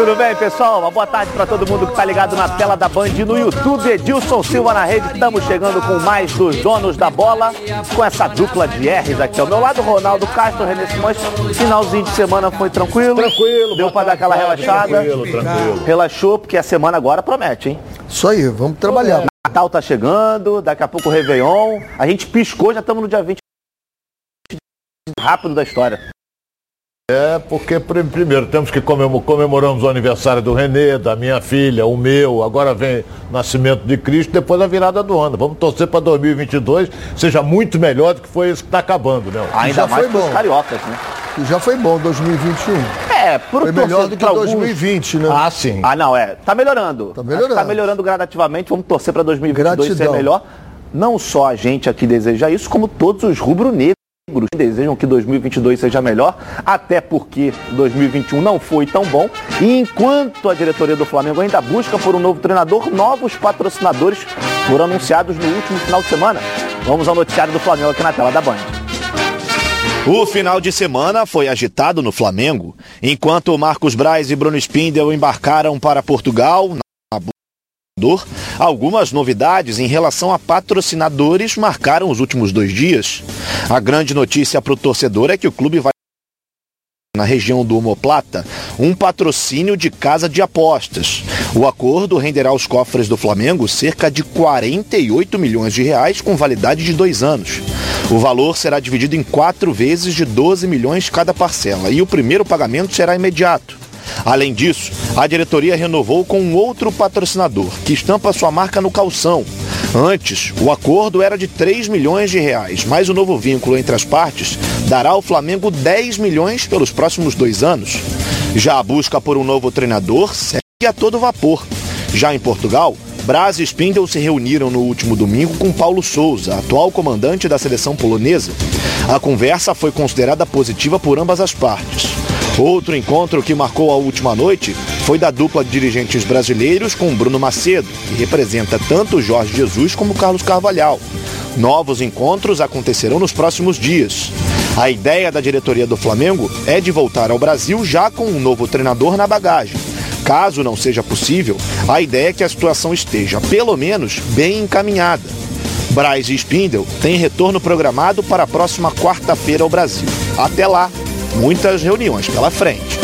Tudo bem, pessoal? Uma boa tarde para todo mundo que está ligado na tela da Band no YouTube. Edilson Silva na rede. Estamos chegando com mais dos donos da bola, com essa dupla de R's aqui ao meu lado. Ronaldo Castro, René Simões. Finalzinho de semana foi tranquilo. Tranquilo. Deu para dar aquela relaxada. Tranquilo, tranquilo. Relaxou, porque a semana agora promete, hein? Isso aí, vamos trabalhar. Natal tá chegando, daqui a pouco o Réveillon. A gente piscou, já estamos no dia 20 rápido da história. É, porque pr- primeiro temos que comemor comemoramos o aniversário do Renê, da minha filha, o meu, agora vem o nascimento de Cristo, depois a virada do ano. Vamos torcer para 2022 seja muito melhor do que foi esse que está acabando, né? Ainda mais foi para os bom. cariocas, né? E já foi bom 2021. É, pro Foi melhor do que pra alguns- 2020, né? Ah, sim. Ah, não, é. Tá melhorando. Tá melhorando. Tá melhorando gradativamente. Vamos torcer para 2022 ser Gratidão. melhor. Não só a gente aqui deseja isso, como todos os rubro-negros desejam que 2022 seja melhor, até porque 2021 não foi tão bom. E enquanto a diretoria do Flamengo ainda busca por um novo treinador, novos patrocinadores foram anunciados no último final de semana. Vamos ao noticiário do Flamengo aqui na tela da Band. O final de semana foi agitado no Flamengo, enquanto Marcos Braz e Bruno Spindel embarcaram para Portugal. Algumas novidades em relação a patrocinadores marcaram os últimos dois dias. A grande notícia para o torcedor é que o clube vai na região do Homoplata, um patrocínio de casa de apostas. O acordo renderá aos cofres do Flamengo cerca de 48 milhões de reais com validade de dois anos. O valor será dividido em quatro vezes de 12 milhões cada parcela e o primeiro pagamento será imediato. Além disso, a diretoria renovou com outro patrocinador, que estampa sua marca no calção. Antes, o acordo era de 3 milhões de reais, mas o novo vínculo entre as partes dará ao Flamengo 10 milhões pelos próximos dois anos. Já a busca por um novo treinador segue a todo vapor. Já em Portugal, Braz e Spindle se reuniram no último domingo com Paulo Souza, atual comandante da seleção polonesa. A conversa foi considerada positiva por ambas as partes. Outro encontro que marcou a última noite foi da dupla de dirigentes brasileiros com Bruno Macedo, que representa tanto Jorge Jesus como Carlos Carvalhal. Novos encontros acontecerão nos próximos dias. A ideia da diretoria do Flamengo é de voltar ao Brasil já com um novo treinador na bagagem. Caso não seja possível, a ideia é que a situação esteja, pelo menos, bem encaminhada. Braz e Spindle têm retorno programado para a próxima quarta-feira ao Brasil. Até lá, muitas reuniões pela frente.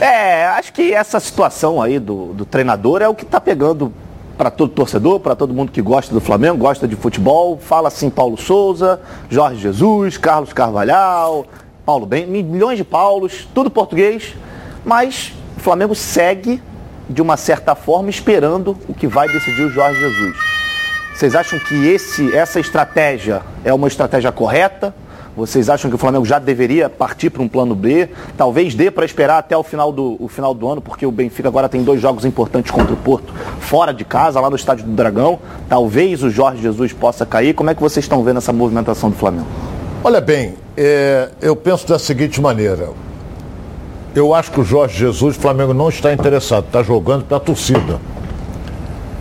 É, acho que essa situação aí do, do treinador é o que tá pegando para todo torcedor, para todo mundo que gosta do Flamengo, gosta de futebol. Fala assim Paulo Souza, Jorge Jesus, Carlos Carvalhal, Paulo Ben, milhões de Paulos, tudo português, mas o Flamengo segue de uma certa forma esperando o que vai decidir o Jorge Jesus. Vocês acham que esse, essa estratégia é uma estratégia correta? Vocês acham que o Flamengo já deveria partir para um plano B? Talvez dê para esperar até o final, do, o final do ano, porque o Benfica agora tem dois jogos importantes contra o Porto, fora de casa, lá no Estádio do Dragão. Talvez o Jorge Jesus possa cair. Como é que vocês estão vendo essa movimentação do Flamengo? Olha bem, é, eu penso da seguinte maneira. Eu acho que o Jorge Jesus, o Flamengo não está interessado, está jogando para a torcida.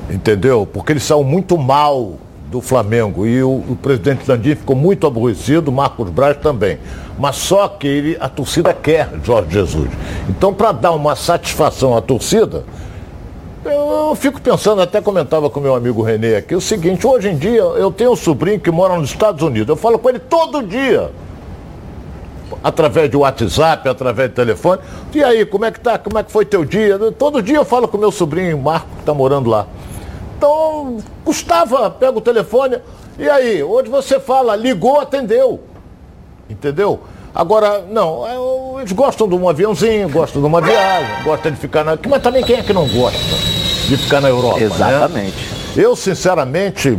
Entendeu? Porque eles saiu muito mal do Flamengo e o, o presidente Landim ficou muito aborrecido, Marcos Braz também. Mas só que ele, a torcida quer Jorge Jesus. Então, para dar uma satisfação à torcida, eu fico pensando, até comentava com meu amigo Renê aqui, o seguinte, hoje em dia eu tenho um sobrinho que mora nos Estados Unidos, eu falo com ele todo dia. Através de WhatsApp, através de telefone. E aí, como é que tá? Como é que foi teu dia? Todo dia eu falo com meu sobrinho Marco, que está morando lá. Então, custava, pega o telefone, e aí, onde você fala, ligou, atendeu. Entendeu? Agora, não, é, eles gostam de um aviãozinho, gostam de uma viagem, gostam de ficar na. Mas também quem é que não gosta de ficar na Europa? né? Exatamente. Eu, sinceramente,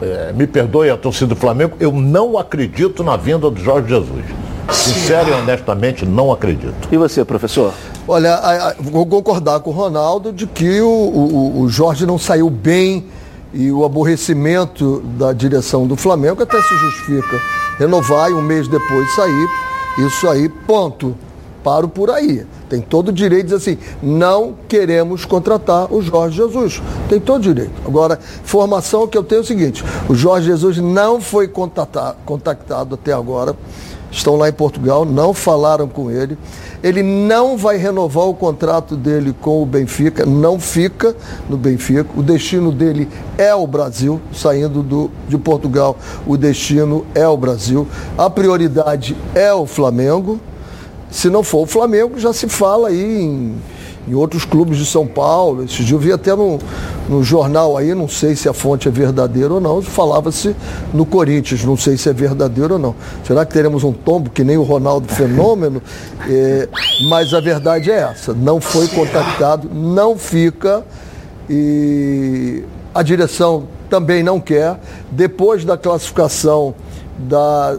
eh, me perdoe a torcida do Flamengo, eu não acredito na vinda do Jorge Jesus. Sincero e honestamente, não acredito. E você, professor? Olha, vou concordar com o Ronaldo de que o, o- o Jorge não saiu bem e o aborrecimento da direção do Flamengo até se justifica. Renovar e um mês depois sair, isso aí, ponto. Paro por aí. Tem todo o direito de dizer assim, não queremos contratar o Jorge Jesus. Tem todo o direito. Agora, informação que eu tenho é o seguinte, o Jorge Jesus não foi contata- contactado até agora estão lá em Portugal, não falaram com ele. Ele não vai renovar o contrato dele com o Benfica, não fica no Benfica. O destino dele é o Brasil, saindo do, de Portugal, o destino é o Brasil. A prioridade é o Flamengo. Se não for o Flamengo, já se fala aí em em outros clubes de São Paulo. Esse dia eu vi até no, no jornal aí, não sei se a fonte é verdadeira ou não, falava-se no Corinthians, não sei se é verdadeiro ou não. Será que teremos um tombo que nem o Ronaldo Fenômeno? É, mas a verdade é essa, não foi contactado, não fica e a direção também não quer. Depois da classificação da,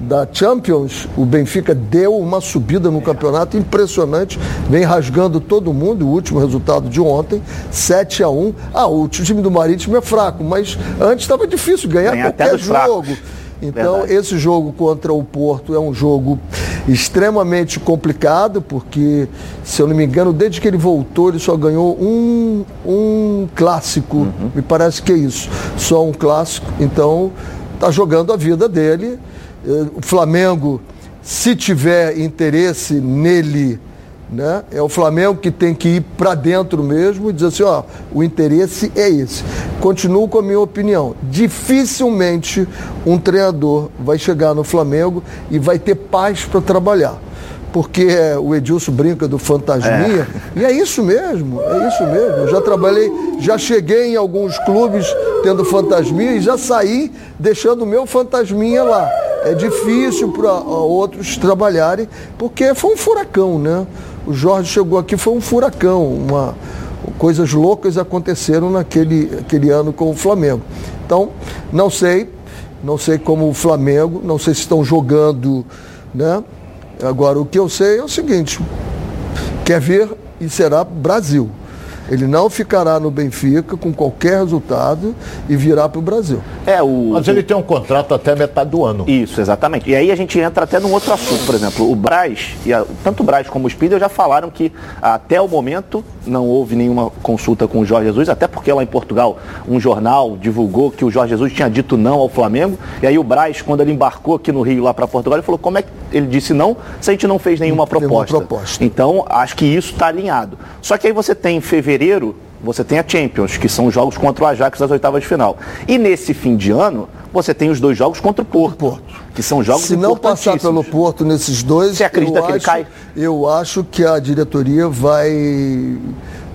da Champions, o Benfica deu uma subida no campeonato impressionante, vem rasgando todo mundo. O último resultado de ontem, 7 a 1 Ah, o time do Marítimo é fraco, mas antes estava difícil ganhar Ganha qualquer jogo. Fracos. Então, Verdade. esse jogo contra o Porto é um jogo extremamente complicado, porque, se eu não me engano, desde que ele voltou, ele só ganhou um, um clássico. Uhum. Me parece que é isso. Só um clássico. Então, está jogando a vida dele o Flamengo, se tiver interesse nele, né, é o Flamengo que tem que ir para dentro mesmo e dizer assim, ó, o interesse é esse. Continuo com a minha opinião. Dificilmente um treinador vai chegar no Flamengo e vai ter paz para trabalhar porque o Edilson brinca do fantasminha, é. e é isso mesmo, é isso mesmo. Eu já trabalhei, já cheguei em alguns clubes tendo fantasminha e já saí deixando o meu fantasminha lá. É difícil para outros trabalharem, porque foi um furacão, né? O Jorge chegou aqui, foi um furacão, uma, coisas loucas aconteceram naquele aquele ano com o Flamengo. Então, não sei, não sei como o Flamengo, não sei se estão jogando, né? Agora, o que eu sei é o seguinte: quer ver e será Brasil. Ele não ficará no Benfica com qualquer resultado e virá para o Brasil. É, o, Mas ele tem um contrato até metade do ano. Isso, exatamente. E aí a gente entra até num outro assunto, por exemplo, o Braz, e a, tanto o Braz como o Spindle já falaram que até o momento não houve nenhuma consulta com o Jorge Jesus, até porque lá em Portugal um jornal divulgou que o Jorge Jesus tinha dito não ao Flamengo, e aí o Braz, quando ele embarcou aqui no Rio lá para Portugal, ele falou, como é que ele disse não se a gente não fez nenhuma proposta? Nenhuma proposta. Então, acho que isso está alinhado. Só que aí você tem em fevereiro você tem a Champions, que são jogos contra o Ajax das oitavas de final. E nesse fim de ano, você tem os dois jogos contra o Porto, Porto. que são jogos Se não passar pelo Porto nesses dois, você acredita que acho, ele cai? Eu acho que a diretoria vai,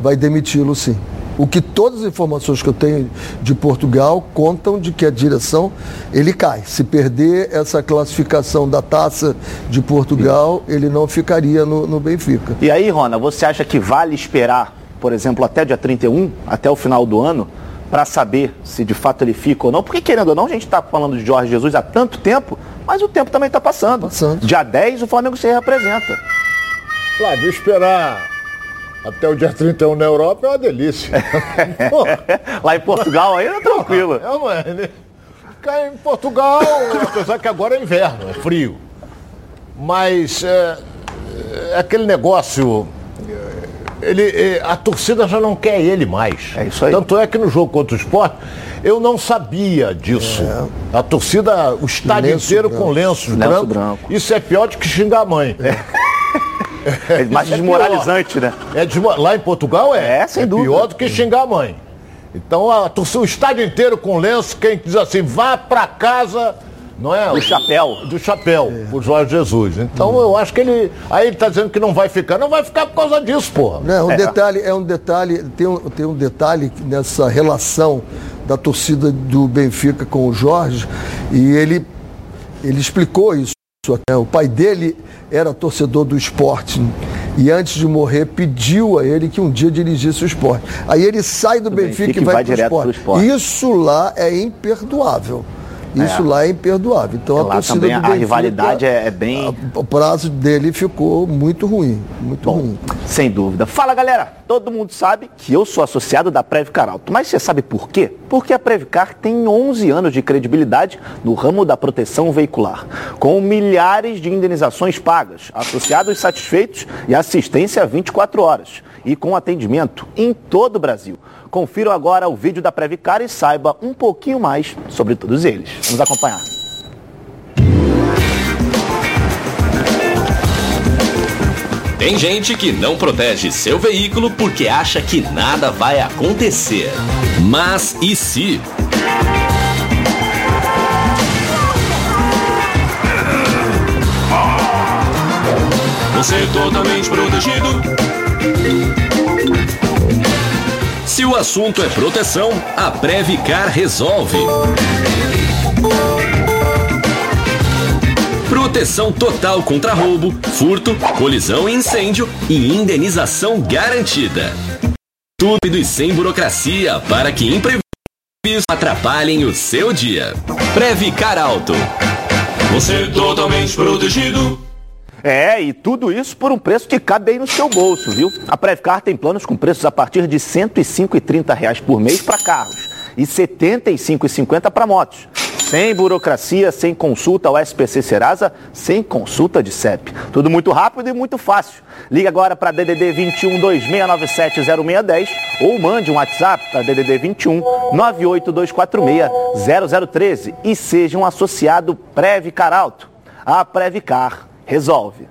vai demiti-lo sim. O que todas as informações que eu tenho de Portugal contam de que a direção ele cai. Se perder essa classificação da taça de Portugal, ele não ficaria no, no Benfica. E aí, Rona, você acha que vale esperar por exemplo, até dia 31, até o final do ano, para saber se de fato ele fica ou não. Porque, querendo ou não, a gente está falando de Jorge Jesus há tanto tempo, mas o tempo também está passando. passando. Dia 10, o Flamengo se representa. Flávio, esperar até o dia 31 na Europa é uma delícia. Lá em Portugal ainda é tranquilo. É, mano. Ficar em Portugal, apesar que agora é inverno, é frio. Mas é, é aquele negócio ele, a torcida já não quer ele mais. É isso aí. Tanto é que no jogo contra o esporte, eu não sabia disso. É. A torcida, o estádio lenço inteiro branco. com lenços lenço branco. branco. Isso é pior do que xingar a mãe. É. É mais é desmoralizante, né? É Lá em Portugal é. É, sem é dúvida. pior do que xingar a mãe. Então a torcida, o estádio inteiro com lenço, quem diz assim, vá para casa não é? Do chapéu. Do chapéu, é. o Jorge Jesus. Então hum. eu acho que ele. Aí ele está dizendo que não vai ficar. Não vai ficar por causa disso, porra. Não, um é. detalhe, é um detalhe, tem um, tem um detalhe nessa relação da torcida do Benfica com o Jorge, e ele, ele explicou isso. Né? O pai dele era torcedor do esporte e antes de morrer pediu a ele que um dia dirigisse o esporte. Aí ele sai do, do Benfica, Benfica, e vai, vai para o esporte. esporte. Isso lá é imperdoável. Isso é. lá é imperdoável. Então a torcida também do Benfica, a rivalidade é, é bem. o prazo dele ficou muito ruim. Muito Bom, ruim. Sem dúvida. Fala galera, todo mundo sabe que eu sou associado da Previcar Alto. Mas você sabe por quê? Porque a Previcar tem 11 anos de credibilidade no ramo da proteção veicular. Com milhares de indenizações pagas, associados satisfeitos e assistência 24 horas. E com atendimento em todo o Brasil. Confiram agora o vídeo da Previcar e saiba um pouquinho mais sobre todos eles. Vamos acompanhar. Tem gente que não protege seu veículo porque acha que nada vai acontecer. Mas e se? Você é totalmente protegido. Se o assunto é proteção, a Previcar resolve. Proteção total contra roubo, furto, colisão e incêndio e indenização garantida. Tudo e sem burocracia para que imprevistos atrapalhem o seu dia. Previcar Alto. Você totalmente protegido. É, e tudo isso por um preço que cabe aí no seu bolso, viu? A Previcar tem planos com preços a partir de 105,30 reais por mês para carros e R$ 75,50 para motos. Sem burocracia, sem consulta ao SPC Serasa, sem consulta de CEP. Tudo muito rápido e muito fácil. Liga agora para DDD 21 2697 0610 ou mande um WhatsApp para DDD 21 98246 0013 e seja um associado Previcar Alto. A Previcar resolve.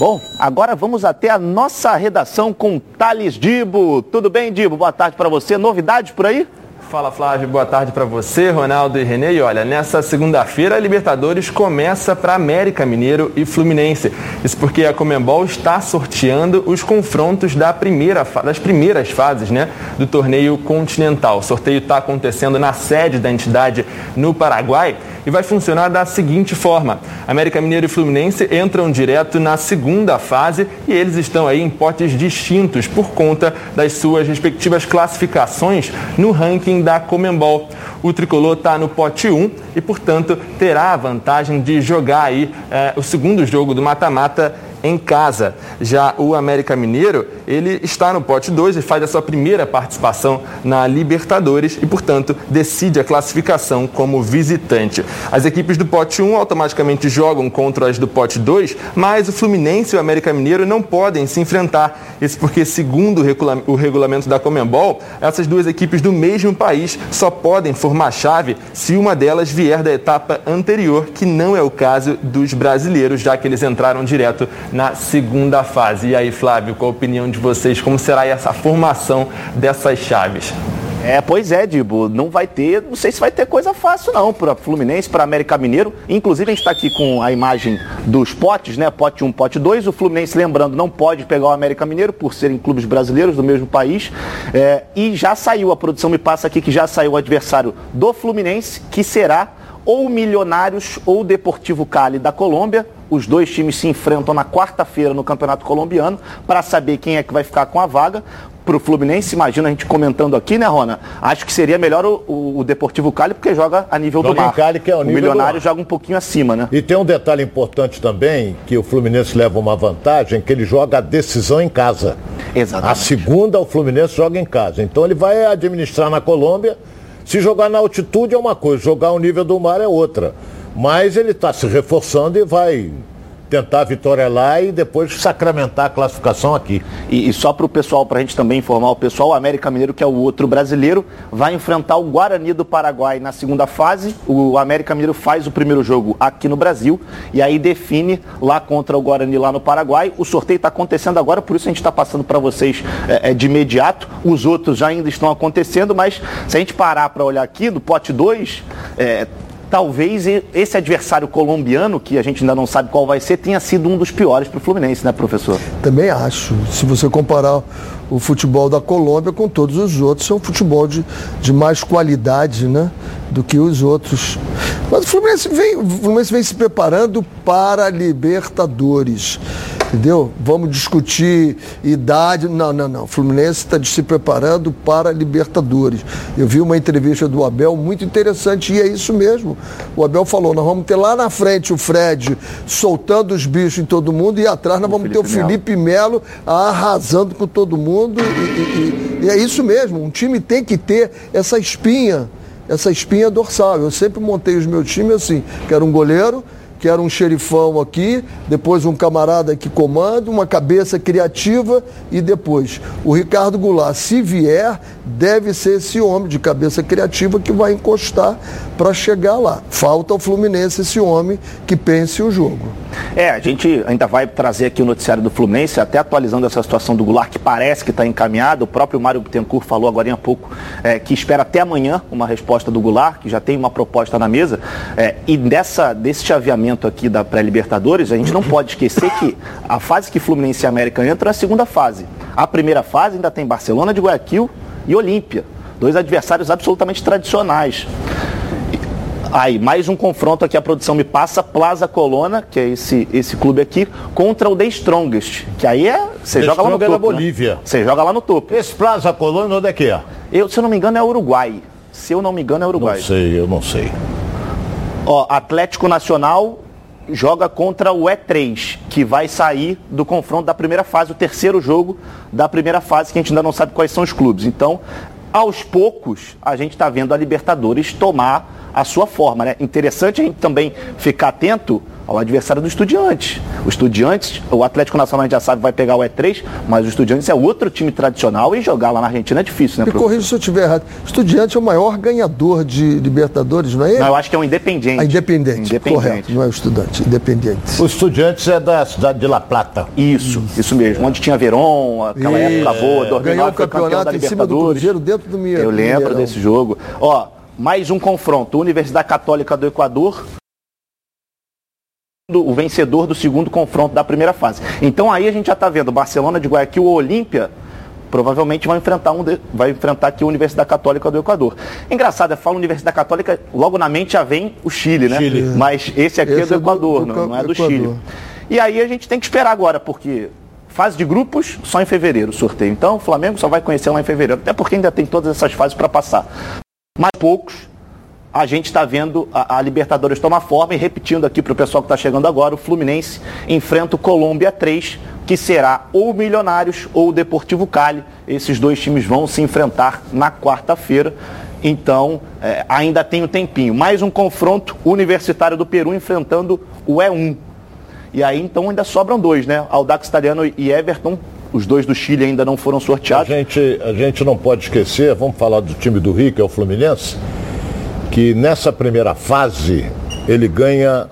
Bom, agora vamos até a nossa redação com Thales Dibo. Tudo bem, Dibo? Boa tarde para você. Novidades por aí? Fala Flávio, boa tarde para você, Ronaldo e Renê. E olha, nessa segunda-feira a Libertadores começa para América Mineiro e Fluminense. Isso porque a Comembol está sorteando os confrontos da primeira, das primeiras fases né, do torneio continental. O sorteio está acontecendo na sede da entidade no Paraguai e vai funcionar da seguinte forma: América Mineiro e Fluminense entram direto na segunda fase e eles estão aí em potes distintos por conta das suas respectivas classificações no ranking da Comembol. O tricolor está no pote 1 e, portanto, terá a vantagem de jogar aí eh, o segundo jogo do mata-mata em casa. Já o América Mineiro, ele está no pote 2 e faz a sua primeira participação na Libertadores e, portanto, decide a classificação como visitante. As equipes do pote 1 automaticamente jogam contra as do pote 2, mas o Fluminense e o América Mineiro não podem se enfrentar. Isso porque, segundo o regulamento da Comembol, essas duas equipes do mesmo país só podem formar chave se uma delas vier da etapa anterior, que não é o caso dos brasileiros, já que eles entraram direto na segunda fase. E aí, Flávio, qual a opinião de vocês? Como será essa formação dessas chaves? É, pois é, Dibo, não vai ter, não sei se vai ter coisa fácil não para Fluminense, para América Mineiro. Inclusive a gente está aqui com a imagem dos potes, né? Pote 1, pote 2. O Fluminense, lembrando, não pode pegar o América Mineiro por serem clubes brasileiros do mesmo país. É, e já saiu, a produção me passa aqui que já saiu o adversário do Fluminense, que será ou Milionários ou Deportivo Cali da Colômbia. Os dois times se enfrentam na quarta-feira no Campeonato Colombiano para saber quem é que vai ficar com a vaga. Para o Fluminense, imagina a gente comentando aqui, né, Rona? Acho que seria melhor o, o, o Deportivo Cali, porque joga a nível Joga do mar. Cali, que é o nível Milionário do mar. joga um pouquinho acima, né? E tem um detalhe importante também, que o Fluminense leva uma vantagem, que ele joga a decisão em casa. A Exatamente. segunda o Fluminense joga em casa. Então ele vai administrar na Colômbia. Se jogar na altitude é uma coisa, jogar ao nível do mar é outra. Mas ele está se reforçando e vai tentar a vitória lá e depois sacramentar a classificação aqui. E, e só para o pessoal, para a gente também informar o pessoal, o América Mineiro, que é o outro brasileiro, vai enfrentar o Guarani do Paraguai na segunda fase. O América Mineiro faz o primeiro jogo aqui no Brasil e aí define lá contra o Guarani lá no Paraguai. O sorteio está acontecendo agora, por isso a gente está passando para vocês é, é, de imediato. Os outros já ainda estão acontecendo, mas se a gente parar para olhar aqui, no pote 2, é, talvez esse adversário colombiano, que a gente ainda não sabe qual vai ser, tenha sido um dos piores para o Fluminense, né, professor? Também acho. Se você comparar o futebol da Colômbia com todos os outros, é um futebol de, de mais qualidade né, do que os outros. Mas o Fluminense, vem, o Fluminense vem se preparando para Libertadores. Entendeu? Vamos discutir idade. Não, não, não. O Fluminense está se preparando para Libertadores. Eu vi uma entrevista do Abel muito interessante e é isso mesmo. O Abel falou: nós vamos ter lá na frente o Fred soltando os bichos em todo mundo e atrás nós vamos ter o Felipe Felipe Melo arrasando com todo mundo. E, e- e- e é isso mesmo. Um time tem que ter essa espinha, essa espinha dorsal. Eu sempre montei os meus times assim: quero um goleiro quero um xerifão aqui, depois um camarada que comanda, uma cabeça criativa e depois o Ricardo Goulart, se vier, deve ser esse homem de cabeça criativa que vai encostar para chegar lá. Falta ao Fluminense esse homem que pense o jogo. É, a gente ainda vai trazer aqui o noticiário do Fluminense, até atualizando essa situação do Goulart, que parece que está encaminhado. O próprio Mário Bittencourt falou agora há pouco é, que espera até amanhã uma resposta do Goulart, que já tem uma proposta na mesa. É, e dessa, desse chaveamento aqui da pré-Libertadores, a gente não pode esquecer que a fase que Fluminense e América entram é a segunda fase. A primeira fase ainda tem Barcelona de Guayaquil e Olímpia. Dois adversários absolutamente tradicionais. Aí, mais um confronto aqui, a produção me passa, Plaza Colona, que é esse, esse clube aqui, contra o The Strongest, que aí é, você joga lá no é topo, né? Bolívia. Você joga lá no topo. Esse Plaza Colônia, onde é que é? Eu, se eu não me engano, é Uruguai. Se eu não me engano, é Uruguai. Não sei, eu não sei. Ó, Atlético Nacional joga contra o E3, que vai sair do confronto da primeira fase, o terceiro jogo da primeira fase, que a gente ainda não sabe quais são os clubes. Então, aos poucos, a gente está vendo a Libertadores tomar a sua forma. Né? Interessante a gente também ficar atento ao adversário do Estudiantes. O Estudiantes, o Atlético Nacional a gente já sabe vai pegar o E3, mas o Estudiantes é outro time tradicional e jogar lá na Argentina é difícil, né? Me professor? corrija se eu estiver errado. Estudiante é o maior ganhador de Libertadores, não é ele? Não, eu acho que é um independente. Ah, independente, Independente. correto, não é o estudante, independente. O Estudiantes é da cidade de La Plata. Isso, isso mesmo. Onde tinha Verón, aquela Isso. época boa, 2009 Ganhou o campeão da campeonato em cima do Libertadores. Cruzeiro dentro do Mineirão. Eu lembro Mineirão. desse jogo. Ó, mais um confronto. Universidade Católica do Equador. O vencedor do segundo confronto da primeira fase. Então aí a gente já está vendo Barcelona de Guayaquil ou Olímpia provavelmente vai enfrentar, um de- vai enfrentar aqui a Universidade Católica do Equador. Engraçado, eu falo Universidade Católica, logo na mente já vem o Chile, né? Chile. Mas esse aqui é Esse do é do- Equador, do não, não é do Equador. Chile. E aí a gente tem que esperar agora, porque fase de grupos só em fevereiro o sorteio. Então o Flamengo só vai conhecer lá em fevereiro, até porque ainda tem todas essas fases para passar. Mas poucos a gente está vendo a, a Libertadores tomar forma e repetindo aqui para o pessoal que está chegando agora, o Fluminense enfrenta o Colômbia 3, que será ou o Milionários ou o Deportivo Cali. Esses dois times vão se enfrentar na quarta-feira. Então, eh, ainda tem um tempinho. Mais um confronto universitário do Peru enfrentando o E1. E aí, então, ainda sobram dois, né? Aldax Italiano e Everton. Os dois do Chile ainda não foram A sorteados. gente, a gente não pode esquecer, vamos falar do time do Rio, que é o Fluminense, que nessa primeira fase ele ganha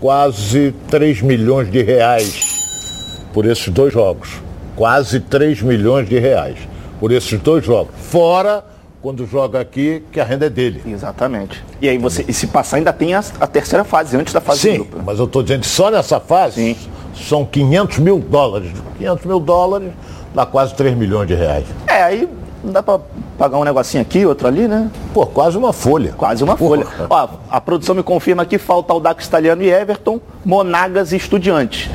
quase 3 milhões de reais por esses dois jogos. Quase 3 milhões de reais por esses dois jogos. Fora quando joga aqui, que a renda é dele. Exatamente. E aí você, e se passar, ainda tem a, a terceira fase, antes da fase Sim, mas eu estou dizendo que só nessa fase Sim. são 500 mil dólares. 500 mil dólares dá quase 3 milhões de reais. É, aí dá pra pagar um negocinho aqui, outro ali, né? Pô, quase uma folha. Quase uma folha. Ó, a produção me confirma que falta o Dax Italiano e Everton, Monagas e Estudiantes.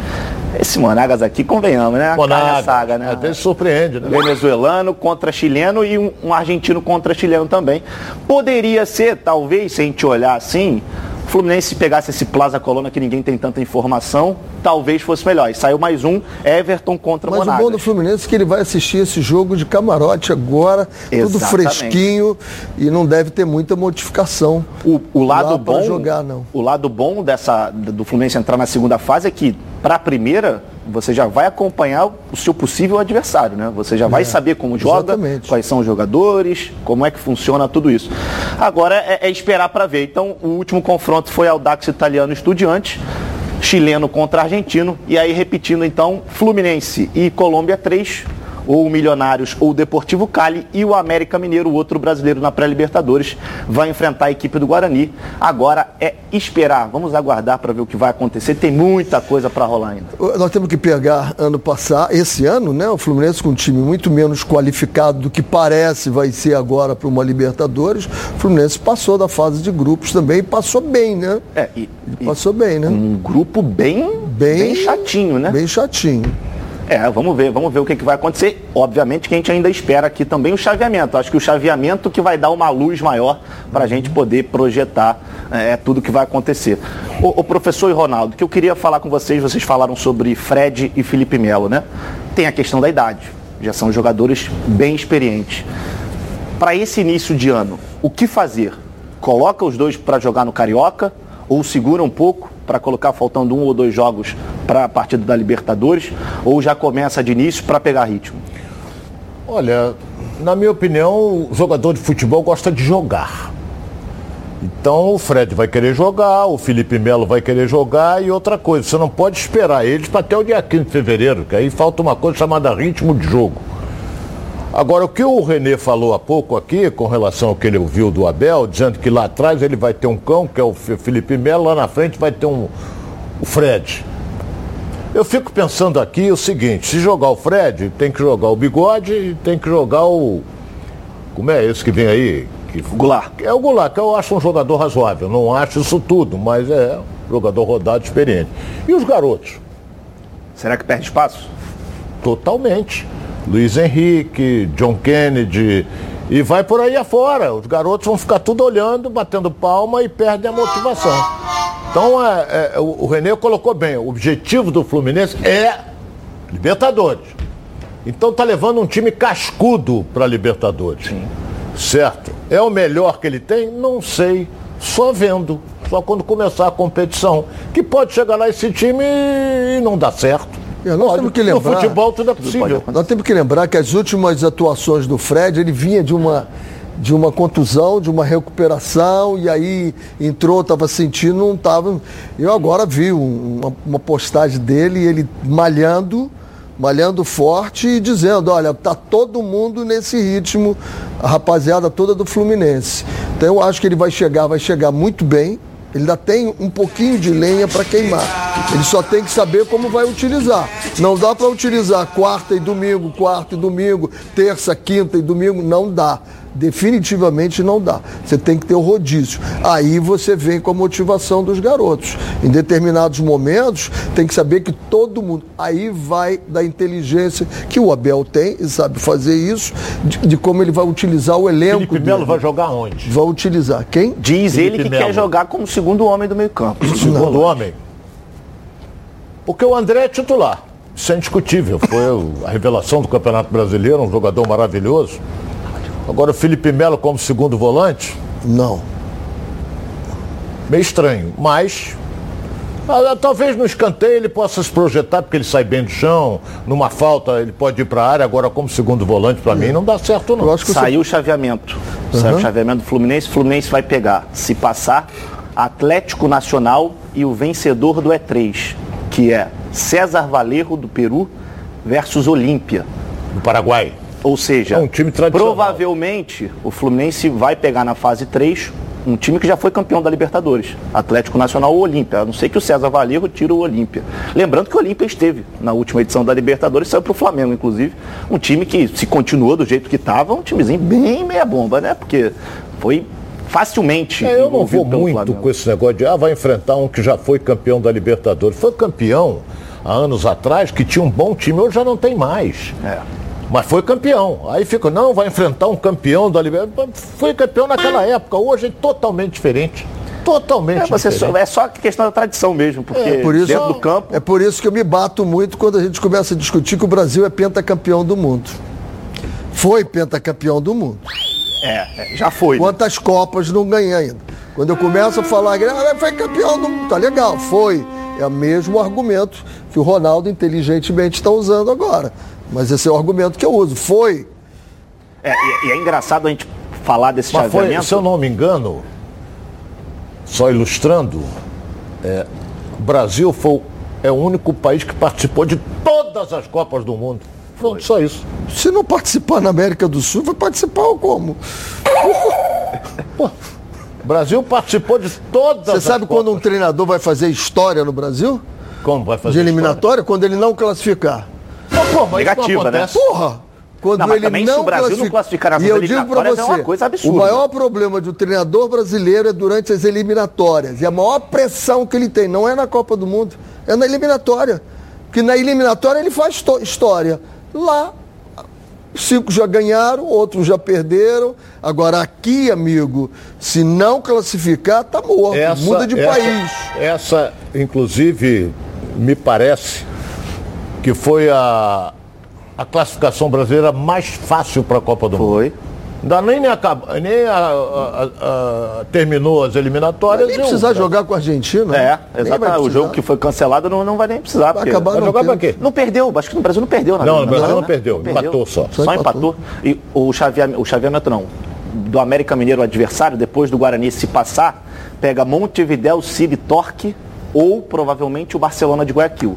Esse Monagas aqui, convenhamos, né? A carne Monaga, saga, né? Às vezes surpreende, né? Venezuelano contra chileno e um, um argentino contra chileno também. Poderia ser, talvez, se a gente olhar assim, o Fluminense se pegasse esse Plaza Colona que ninguém tem tanta informação, talvez fosse melhor. E saiu mais um, Everton contra Mas Monagas. o bom do Fluminense é que ele vai assistir esse jogo de camarote agora, tudo Exatamente. fresquinho e não deve ter muita modificação. O, o lado bom, jogar, não. o lado bom dessa do Fluminense entrar na segunda fase é que para a primeira você já vai acompanhar o seu possível adversário, né? Você já vai saber como joga, É, exatamente. quais são os jogadores, como é que funciona tudo isso. Agora é, é esperar para ver. Então o último confronto foi Audax Italiano Estudiante, chileno contra argentino e aí repetindo então Fluminense e Colômbia 3 ou o Milionários ou o Deportivo Cali e o América Mineiro, o outro brasileiro na pré-Libertadores, vai enfrentar a equipe do Guarani. Agora é esperar, vamos aguardar para ver o que vai acontecer. Tem muita coisa para rolar ainda. Nós temos que pegar ano passado, esse ano, né? O Fluminense com um time muito menos qualificado do que parece vai ser agora para uma Libertadores. O Fluminense passou da fase de grupos também e passou bem, né? É, e, e Passou bem, né? um grupo bem, bem, chatinho, né? Bem chatinho. É, vamos ver, vamos ver o que, que vai acontecer. Obviamente que a gente ainda espera aqui também o chaveamento. Acho que o chaveamento que vai dar uma luz maior para a gente poder projetar é, tudo que vai acontecer. O, professor e Ronaldo, que eu queria falar com vocês, vocês falaram sobre Fred e Felipe Melo, né? Tem a questão da idade. Já são jogadores bem experientes. Para esse início de ano, o que fazer? Coloca os dois para jogar no Carioca ou segura um pouco para colocar faltando um ou dois jogos para a partida da Libertadores ou já começa de início para pegar ritmo? Olha, na minha opinião, o jogador de futebol gosta de jogar. Então o Fred vai querer jogar, o Felipe Melo vai querer jogar e outra coisa, você não pode esperar eles para até o dia 15 de fevereiro, que aí falta uma coisa chamada ritmo de jogo. Agora, o que o Renê falou há pouco aqui, com relação ao que ele ouviu do Abel, dizendo que lá atrás ele vai ter um cão, que é o Felipe Melo, lá na frente vai ter um, o Fred. Eu fico pensando aqui o seguinte, se jogar o Fred, tem que jogar o bigode e tem que jogar o. Como é esse que vem aí? Que, Goulart. É o Goulart, que eu acho um jogador razoável. Não acho isso tudo, mas é um jogador rodado, experiente. E os garotos? Será que perde espaço? Totalmente. Luiz Henrique, John Kennedy, e vai por aí afora. Os garotos vão ficar tudo olhando, batendo palma e perdem a motivação. Então é, é, o Renê colocou bem, o objetivo do Fluminense é Libertadores. Então tá levando um time cascudo para Libertadores. Sim. Certo? É o melhor que ele tem? Não sei. Só vendo. Só quando começar a competição. Que pode chegar lá esse time e não dar certo. É, nós temos que lembrar, no futebol tudo é possível. Nós temos que lembrar que as últimas atuações do Fred, ele vinha de uma, de uma contusão, de uma recuperação, e aí entrou, estava sentindo, não estava. Eu agora vi uma, uma postagem dele, ele malhando, malhando forte e dizendo, olha, tá todo mundo nesse ritmo, a rapaziada toda do Fluminense. Então eu acho que ele vai chegar, vai chegar muito bem. Ele ainda tem um pouquinho de lenha para queimar. Ele só tem que saber como vai utilizar. Não dá para utilizar quarta e domingo, quarta e domingo, terça, quinta e domingo. Não dá. Definitivamente não dá. Você tem que ter o rodízio. Aí você vem com a motivação dos garotos. Em determinados momentos, tem que saber que todo mundo. Aí vai da inteligência que o Abel tem e sabe fazer isso, de, de como ele vai utilizar o elenco. Felipe Melo vai jogar onde? Vai utilizar. Quem? Diz Felipe ele que Melo. quer jogar como segundo homem do meio-campo. Segundo não. homem? Porque o André é titular. Isso é indiscutível. Foi a revelação do Campeonato Brasileiro, um jogador maravilhoso. Agora o Felipe Melo como segundo volante? Não. Meio estranho, mas ah, talvez no escanteio ele possa se projetar, porque ele sai bem do chão, numa falta ele pode ir para a área, agora como segundo volante, para mim não dá certo não. Saiu você... o chaveamento. Uhum. Saiu o chaveamento do Fluminense, o Fluminense vai pegar, se passar, Atlético Nacional e o vencedor do E3, que é César Valerro do Peru versus Olímpia. Do Paraguai. Ou seja, é um time provavelmente o Fluminense vai pegar na fase 3 um time que já foi campeão da Libertadores, Atlético Nacional ou Olímpia. A não sei que o César Valerro tira o Olímpia. Lembrando que o Olímpia esteve na última edição da Libertadores, saiu para o Flamengo, inclusive. Um time que, se continuou do jeito que estava, um timezinho bem meia bomba, né? Porque foi facilmente. É, eu não vou muito Flamengo. com esse negócio de ah, vai enfrentar um que já foi campeão da Libertadores. Foi campeão há anos atrás, que tinha um bom time, hoje já não tem mais. É. Mas foi campeão. Aí fica, não, vai enfrentar um campeão da Libertadores. Foi campeão naquela época, hoje é totalmente diferente. Totalmente é, você diferente. Só, é só questão da tradição mesmo, porque é, por isso, dentro do campo. É por isso que eu me bato muito quando a gente começa a discutir que o Brasil é pentacampeão do mundo. Foi pentacampeão do mundo. É, é já foi. Né? Quantas né? Copas não ganhei ainda? Quando eu começo a falar, ah, foi campeão do mundo, tá legal, foi. É o mesmo argumento que o Ronaldo inteligentemente está usando agora. Mas esse é o argumento que eu uso. Foi. É, e, é engraçado a gente falar desse Mas chaveamento. Foi, se eu não me engano, só ilustrando, é, o Brasil foi, é o único país que participou de todas as Copas do Mundo. Pronto, só isso. Se não participar na América do Sul, vai participar como? Pô, Brasil participou de todas Você sabe Copas. quando um treinador vai fazer história no Brasil? Como vai fazer? De eliminatória? História? Quando ele não classificar. Pô, Negativa, né? Porra! Quando não, ele também não se o Brasil classifica... não classificar as e eu digo para você, é uma coisa absurda. O maior problema do treinador brasileiro é durante as eliminatórias. E a maior pressão que ele tem não é na Copa do Mundo, é na eliminatória. Porque na eliminatória ele faz história. Lá, cinco já ganharam, outros já perderam. Agora aqui, amigo, se não classificar, tá morto. Essa, Muda de essa, país. Essa, inclusive, me parece que foi a, a classificação brasileira mais fácil para a Copa do foi. Mundo. Ainda nem, nem, acaba, nem a, a, a, terminou as eliminatórias. Nem precisar jogar com a Argentina. É, exatamente. O jogo que foi cancelado não, não vai nem precisar. Vai acabar vai jogar pra quê? Não perdeu. Acho que o Brasil não perdeu. Na não, o Brasil não, não, perdeu. não Empatou só. Só, só empatou. empatou. E o, chaveamento, o chaveamento não. Do América Mineiro, o adversário, depois do Guarani se passar, pega Montevideo, Cib, Torque ou provavelmente o Barcelona de Guayaquil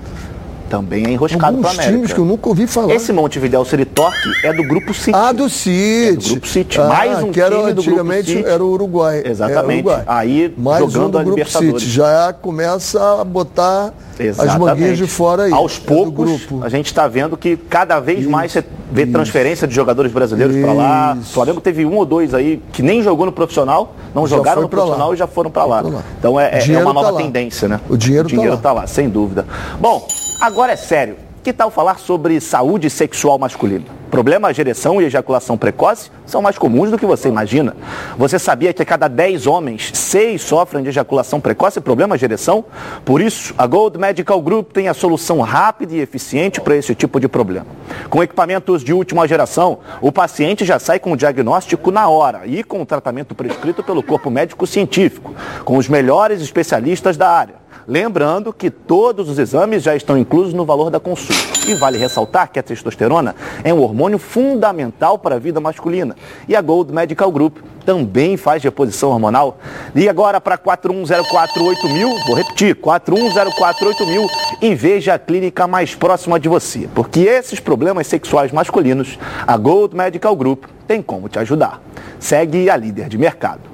também é enroscado para América. times que eu nunca ouvi falar. Esse Montevideo Siritorque é do grupo City. Ah, do City. É do grupo City. Ah, Mais um que era, time do antigamente grupo City. era o Uruguai. Exatamente. Uruguai. Aí Mais jogando um do a grupo Libertadores. City. Já começa a botar Exatamente. as manguinhas de fora aí. Aos é poucos, a gente está vendo que cada vez isso, mais você vê isso. transferência de jogadores brasileiros para lá. O Flamengo teve um ou dois aí que nem jogou no profissional, não já jogaram no profissional lá. e já foram para lá. lá. Então é, é uma nova tá tendência, né? O dinheiro, está lá. tá lá, sem dúvida. Bom, agora é sério. Que tal falar sobre saúde sexual masculina? Problemas de ereção e ejaculação precoce são mais comuns do que você imagina. Você sabia que a cada 10 homens, 6 sofrem de ejaculação precoce e problemas de ereção? Por isso, a Gold Medical Group tem a solução rápida e eficiente para esse tipo de problema. Com equipamentos de última geração, o paciente já sai com o diagnóstico na hora e com o tratamento prescrito pelo corpo médico científico, com os melhores especialistas da área. Lembrando que todos os exames já estão inclusos no valor da consulta. E vale ressaltar que a testosterona é um hormônio fundamental para a vida masculina. E a Gold Medical Group também faz reposição hormonal. E agora para 41048000, vou repetir, 41048000 e veja a clínica mais próxima de você. Porque esses problemas sexuais masculinos, a Gold Medical Group tem como te ajudar. Segue a líder de mercado.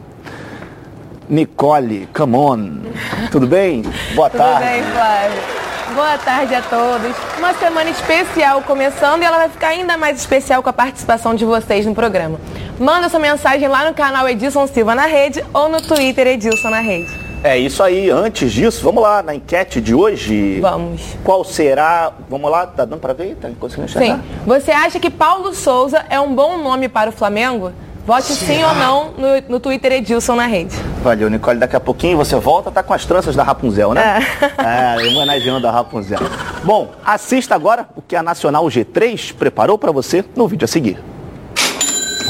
Nicole, come on. Tudo bem? Boa Tudo tarde. Tudo bem, Flávio. Boa tarde a todos. Uma semana especial começando e ela vai ficar ainda mais especial com a participação de vocês no programa. Manda sua mensagem lá no canal Edilson Silva na Rede ou no Twitter Edilson na Rede. É isso aí. Antes disso, vamos lá na enquete de hoje. Vamos. Qual será? Vamos lá, tá dando para ver? Tá conseguindo enxergar? Sim. Você acha que Paulo Souza é um bom nome para o Flamengo? Vote sim ou não no, no Twitter Edilson na rede. Valeu, Nicole. Daqui a pouquinho você volta, tá com as tranças da Rapunzel, né? É, é homenageando a Rapunzel. Bom, assista agora o que a Nacional G3 preparou para você no vídeo a seguir.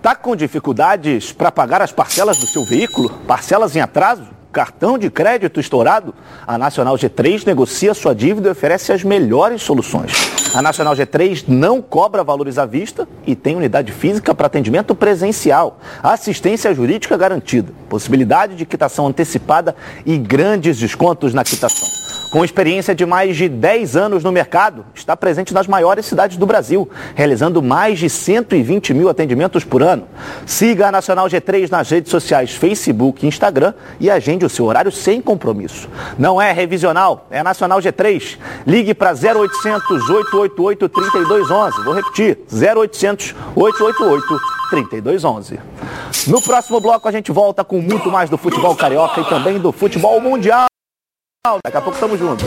Tá com dificuldades para pagar as parcelas do seu veículo? Parcelas em atraso? cartão de crédito estourado, a Nacional G3 negocia sua dívida e oferece as melhores soluções. A Nacional G3 não cobra valores à vista e tem unidade física para atendimento presencial, assistência jurídica garantida, possibilidade de quitação antecipada e grandes descontos na quitação. Com experiência de mais de 10 anos no mercado, está presente nas maiores cidades do Brasil, realizando mais de 120 mil atendimentos por ano. Siga a Nacional G3 nas redes sociais Facebook e Instagram e agende o seu horário sem compromisso. Não é revisional, é Nacional G3. Ligue para 0800 888 3211. Vou repetir, 0800 888 3211. No próximo bloco a gente volta com muito mais do futebol carioca e também do futebol mundial. Daqui a pouco estamos juntos.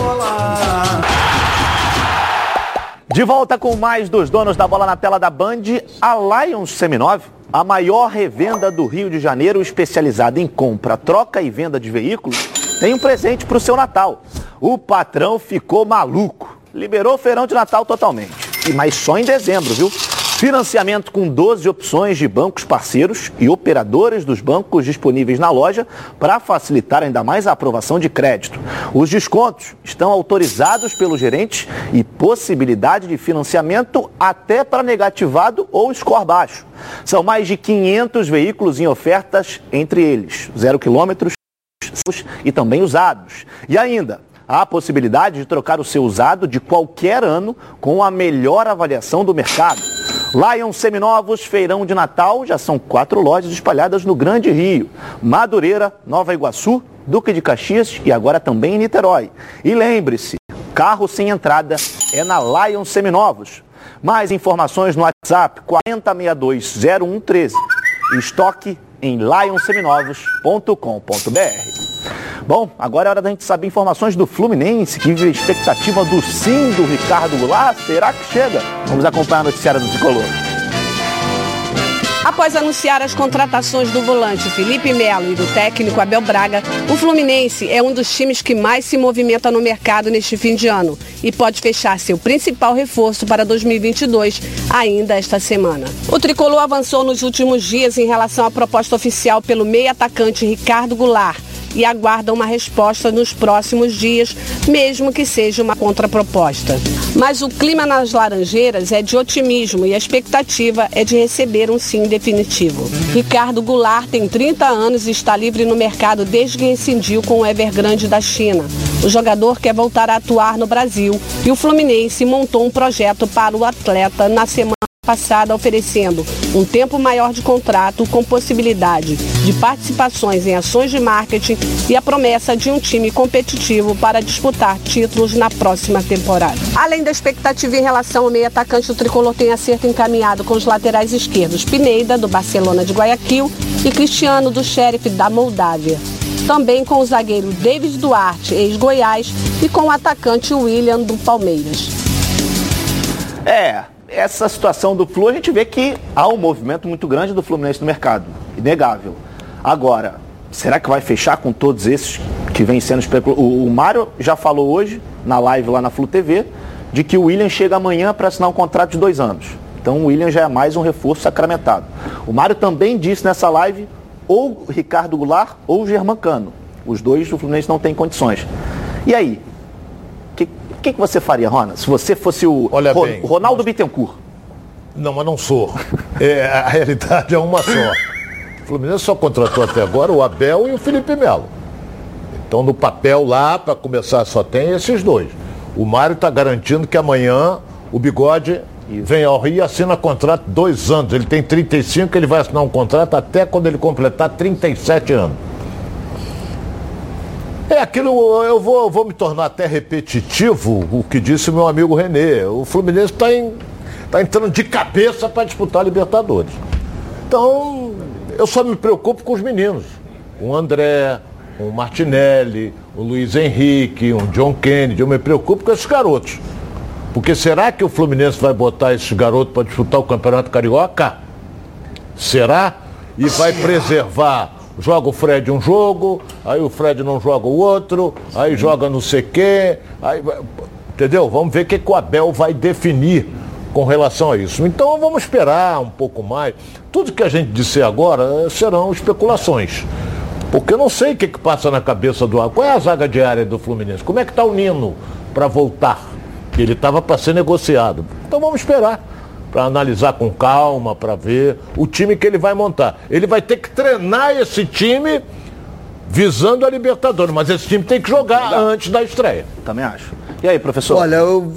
De volta com mais dos donos da bola na tela da Band, a Lions Seminove, a maior revenda do Rio de Janeiro especializada em compra, troca e venda de veículos, tem um presente para o seu Natal. O patrão ficou maluco. Liberou o feirão de Natal totalmente. E mas só em dezembro, viu? Financiamento com 12 opções de bancos parceiros e operadores dos bancos disponíveis na loja para facilitar ainda mais a aprovação de crédito. Os descontos estão autorizados pelos gerentes e possibilidade de financiamento até para negativado ou score baixo. São mais de 500 veículos em ofertas, entre eles zero quilômetros e também usados. E ainda, há a possibilidade de trocar o seu usado de qualquer ano com a melhor avaliação do mercado. Lion Seminovos, Feirão de Natal, já são quatro lojas espalhadas no Grande Rio. Madureira, Nova Iguaçu, Duque de Caxias e agora também em Niterói. E lembre-se, carro sem entrada é na Lion Seminovos. Mais informações no WhatsApp 40620113. Estoque em lionseminovos.com.br. Bom, agora é hora da gente saber informações do Fluminense, que vive a expectativa do sim do Ricardo Goulart. Será que chega? Vamos acompanhar a noticiária do Tricolor. Após anunciar as contratações do volante Felipe Melo e do técnico Abel Braga, o Fluminense é um dos times que mais se movimenta no mercado neste fim de ano e pode fechar seu principal reforço para 2022 ainda esta semana. O tricolor avançou nos últimos dias em relação à proposta oficial pelo meio atacante Ricardo Goulart e aguarda uma resposta nos próximos dias, mesmo que seja uma contraproposta. Mas o clima nas Laranjeiras é de otimismo e a expectativa é de receber um sim definitivo. Ricardo Goulart tem 30 anos e está livre no mercado desde que rescindiu com o Evergrande da China. O jogador quer voltar a atuar no Brasil e o Fluminense montou um projeto para o atleta na semana passada oferecendo um tempo maior de contrato com possibilidade de participações em ações de marketing e a promessa de um time competitivo para disputar títulos na próxima temporada. Além da expectativa em relação ao meio atacante, o tricolor tem acerto encaminhado com os laterais esquerdos Pineida, do Barcelona de Guayaquil, e Cristiano, do Sheriff da Moldávia. Também com o zagueiro David Duarte, ex-Goiás, e com o atacante William, do Palmeiras. É, essa situação do Flu, a gente vê que há um movimento muito grande do Fluminense no mercado, inegável. Agora, será que vai fechar com todos esses que vêm sendo especulados? O, Mário já falou hoje, na live lá na Flu TV, de que o William chega amanhã para assinar um contrato de dois anos. Então o William já é mais um reforço sacramentado. O Mário também disse nessa live, ou Ricardo Goulart ou Germancano. Os dois do Fluminense não têm condições. E aí, o que, que você faria, Rona, se você fosse o Olha Ro- bem, Ronaldo Bittencourt? Não, mas não sou. É, a realidade é uma só. O Fluminense só contratou até agora o Abel e o Felipe Melo. Então, no papel lá, para começar, só tem esses dois. O Mário está garantindo que amanhã o Bigode vem ao Rio e assina contrato dois anos. Ele tem 35, ele vai assinar um contrato até quando ele completar 37 anos. É aquilo, eu vou, vou me tornar até repetitivo o que disse o meu amigo Renê. O Fluminense está tá entrando de cabeça para disputar a Libertadores. Então, eu só me preocupo com os meninos. O André, o Martinelli, o Luiz Henrique, o John Kennedy. Eu me preocupo com esses garotos. Porque será que o Fluminense vai botar esses garotos para disputar o Campeonato Carioca? Será? E vai preservar. Joga o Fred um jogo, aí o Fred não joga o outro, aí joga não sei quê. Aí, entendeu? Vamos ver o que, que o Abel vai definir com relação a isso. Então vamos esperar um pouco mais. Tudo que a gente disser agora serão especulações. Porque eu não sei o que, que passa na cabeça do. Qual é a zaga diária do Fluminense? Como é que está o Nino para voltar? Ele estava para ser negociado. Então vamos esperar para analisar com calma, para ver o time que ele vai montar. Ele vai ter que treinar esse time visando a Libertadores, mas esse time tem que jogar antes da estreia. Também acho. E aí, professor? Olha, eu-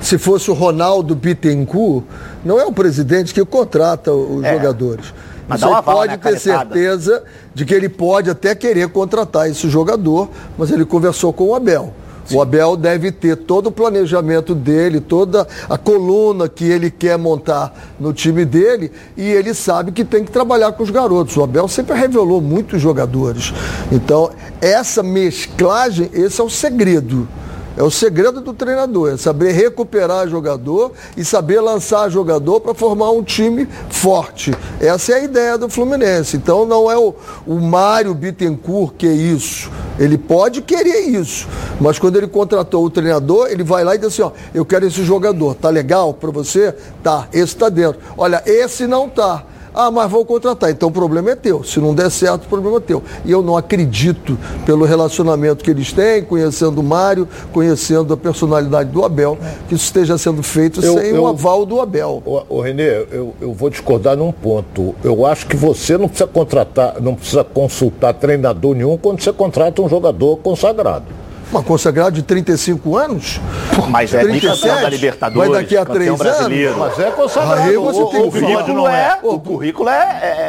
se fosse o Ronaldo Bittencourt, não é o presidente que contrata os É. jogadores. Mas Você dá uma vala, pode né, ter certeza de que ele pode até querer contratar esse jogador, mas ele conversou com o Abel. O Abel deve ter todo o planejamento dele, toda a coluna que ele quer montar no time dele, e ele sabe que tem que trabalhar com os garotos. O Abel sempre revelou muitos jogadores. Então, essa mesclagem, esse é o segredo. É o segredo do treinador, é saber recuperar jogador e saber lançar jogador para formar um time forte. Essa é a ideia do Fluminense. Então não é o, o Mário Bittencourt que é isso. Ele pode querer isso, mas quando ele contratou o treinador, ele vai lá e diz assim, ó, eu quero esse jogador, tá legal para você? Tá, esse tá dentro. Olha, esse não tá. Ah, mas vou contratar. Então o problema é teu. Se não der certo, o problema é teu. E eu não acredito, pelo relacionamento que eles têm, conhecendo o Mário, conhecendo a personalidade do Abel, que isso esteja sendo feito Eu- sem o eu- aval do Abel. Ô, ô, Renê, eu, eu vou discordar num ponto. Eu acho que você não precisa contratar, não precisa consultar treinador nenhum quando você contrata um jogador consagrado. Uma consagrado de 35 anos? Mas é campeão da Libertadores, Vai daqui a três anos? Mas é consagrado. Aí você O- tem o que O currículo não é, é. o currículo é,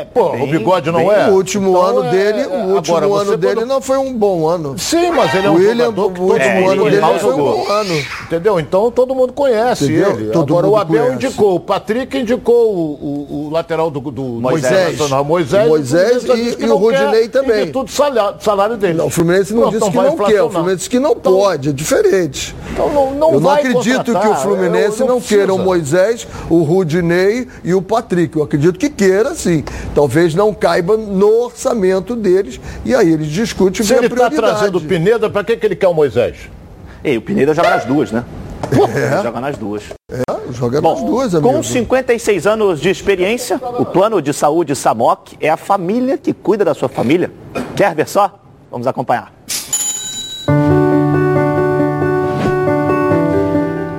é Pô, bem- o bigode não bem- é. O último Então ano é- dele, é- o último agora, ano dele quando- não foi um bom ano. Sim, mas ele é o um William, jogador o que último todo É, ano ele dele não foi um bom ano. Entendeu? Então todo mundo conhece Entendeu? ele. Todo Agora o Abel conhece. indicou, o Patrick indicou o, o- o lateral do, do Moisés. Moisés, Moisés o e- que e o Rodinei quer, também. Em virtude do salário, dele. Não, o Fluminense não disse que vai não quer, o. Fluminense disse que não Então- pode, é diferente. Então não, não eu não vai acredito que o contratar, Fluminense eu- não, precisa. queira o Moisés, o Rudinei e o Patrick. Eu acredito que queira, sim. Talvez não caiba no orçamento deles e aí eles discutem Se ele está trazendo o Pineda, para que, que ele quer o Moisés? Ei, o Pineda joga nas duas, né? Ele joga nas duas. Joga Bom, nas duas, com amigo. 56 anos de experiência, o plano de saúde SAMOC é a família que cuida da sua família. Quer ver só? Vamos acompanhar.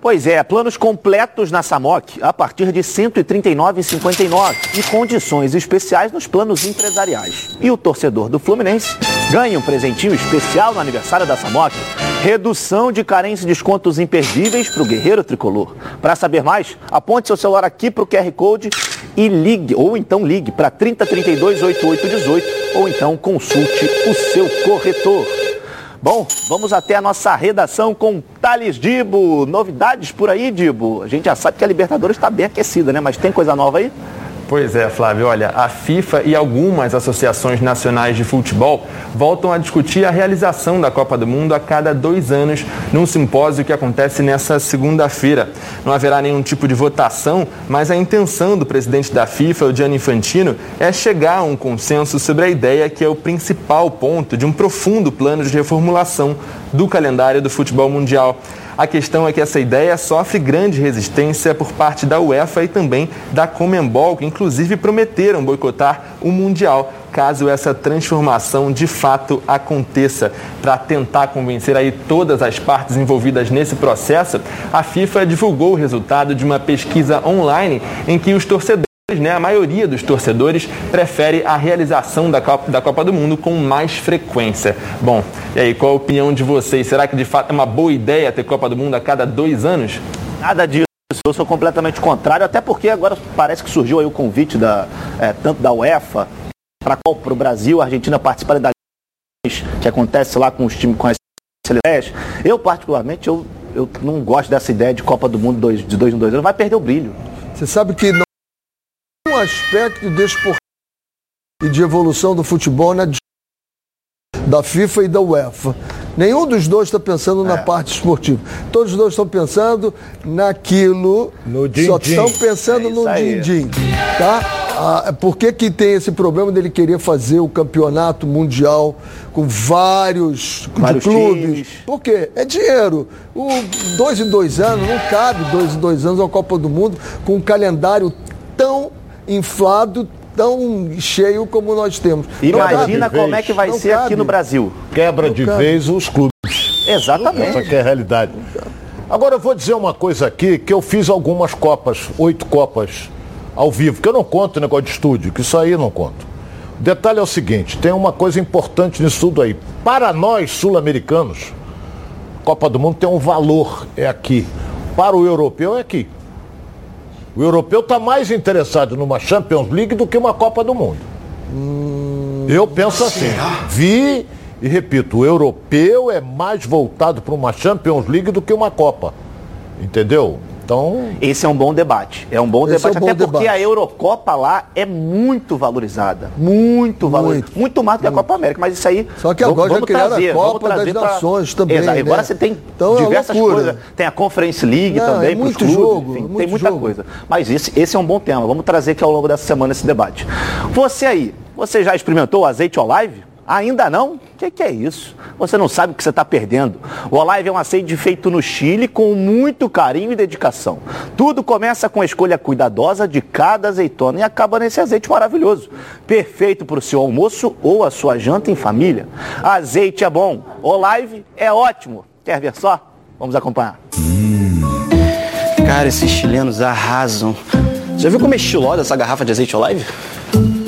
Pois é, planos completos na SAMOC a partir de R$ 139,59 e condições especiais nos planos empresariais. E o torcedor do Fluminense ganha um presentinho especial no aniversário da SAMOC. Redução de carência e descontos imperdíveis para o Guerreiro Tricolor. Para saber mais, aponte seu celular aqui para o QR Code e ligue, ou então ligue para 3032 8818 ou então consulte o seu corretor. Bom, vamos até a nossa redação com Thales Dibo. Novidades por aí, Dibo? A gente já sabe que a Libertadores está bem aquecida, né? Mas tem coisa nova aí? Pois é, Flávio. Olha, a FIFA e algumas associações nacionais de futebol voltam a discutir a realização da Copa do Mundo a cada dois anos num simpósio que acontece nessa segunda-feira. Não haverá nenhum tipo de votação, mas a intenção do presidente da FIFA, o Gianni Infantino, é chegar a um consenso sobre a ideia que é o principal ponto de um profundo plano de reformulação do calendário do futebol mundial. A questão é que essa ideia sofre grande resistência por parte da UEFA e também da Comembol, que inclusive prometeram boicotar o Mundial caso essa transformação de fato aconteça. Para tentar convencer aí todas as partes envolvidas nesse processo, a FIFA divulgou o resultado de uma pesquisa online em que os torcedores né, a maioria dos torcedores prefere a realização da Copa, da Copa do Mundo com mais frequência. Bom, e aí, qual a opinião de vocês? Será que de fato é uma boa ideia ter Copa do Mundo a cada dois anos? Nada disso. Eu sou completamente contrário, até porque agora parece que surgiu aí o convite da, é, tanto da UEFA para o Brasil, a Argentina participar da que acontece lá com os times com as seleções. Eu, particularmente, eu, eu não gosto dessa ideia de Copa do Mundo dois, de dois em dois anos. Vai perder o brilho. Você sabe que não um aspecto desportivo e de evolução do futebol na da FIFA e da UEFA. Nenhum dos dois está pensando É. na parte esportiva. Todos os dois estão pensando naquilo. No Só din-din. estão pensando É no din-din. Tá? Ah, por que, que tem esse problema dele querer fazer o campeonato mundial com vários, Vários clubes? times. Por quê? É dinheiro. O dois em dois anos, não cabe dois em dois anos a Copa do Mundo com um calendário tão inflado, tão cheio como nós temos. Não Imagina como é que vai Não ser aqui cabe. no Brasil. Quebra de cabe. vez os clubes. Exatamente. Essa que é a realidade. Agora eu vou dizer uma coisa aqui, que eu fiz algumas copas, oito copas ao vivo, que eu não conto negócio de estúdio, que isso aí eu não conto. O detalhe é o seguinte, tem uma coisa importante nisso tudo aí. Para nós, sul-americanos, Copa do Mundo tem um valor, é aqui. Para o europeu é aqui. O europeu está mais interessado numa Champions League do que uma Copa do Mundo. Eu penso assim. Vi e repito, o europeu é mais voltado para uma Champions League do que uma Copa. Entendeu? Então. Esse é um bom debate. É um bom debate, é um bom até porque a Eurocopa lá é muito valorizada. Muito valorizada. Muito, mais do que a Copa América, mas isso aí. Só que agora já criaram a Copa das Nações também, Exato. Agora né? você tem Então é diversas loucura. coisas. Tem a Conference League Não, também, é muito clubes, jogo, enfim, muito tem muita jogo. coisa. Mas esse, esse é um bom tema. Vamos trazer aqui ao longo dessa semana esse debate. Você aí, você já experimentou o azeite Olive? Ainda não? O que, que é isso? Você não sabe o que você está perdendo. O Olive é um azeite feito no Chile com muito carinho e dedicação. Tudo começa com a escolha cuidadosa de cada azeitona e acaba nesse azeite maravilhoso. Perfeito para o seu almoço ou a sua janta em família. Azeite é bom, Olive é ótimo. Quer ver só? Vamos acompanhar. Cara, esses chilenos arrasam. Já viu como é estilosa essa garrafa de azeite Olive?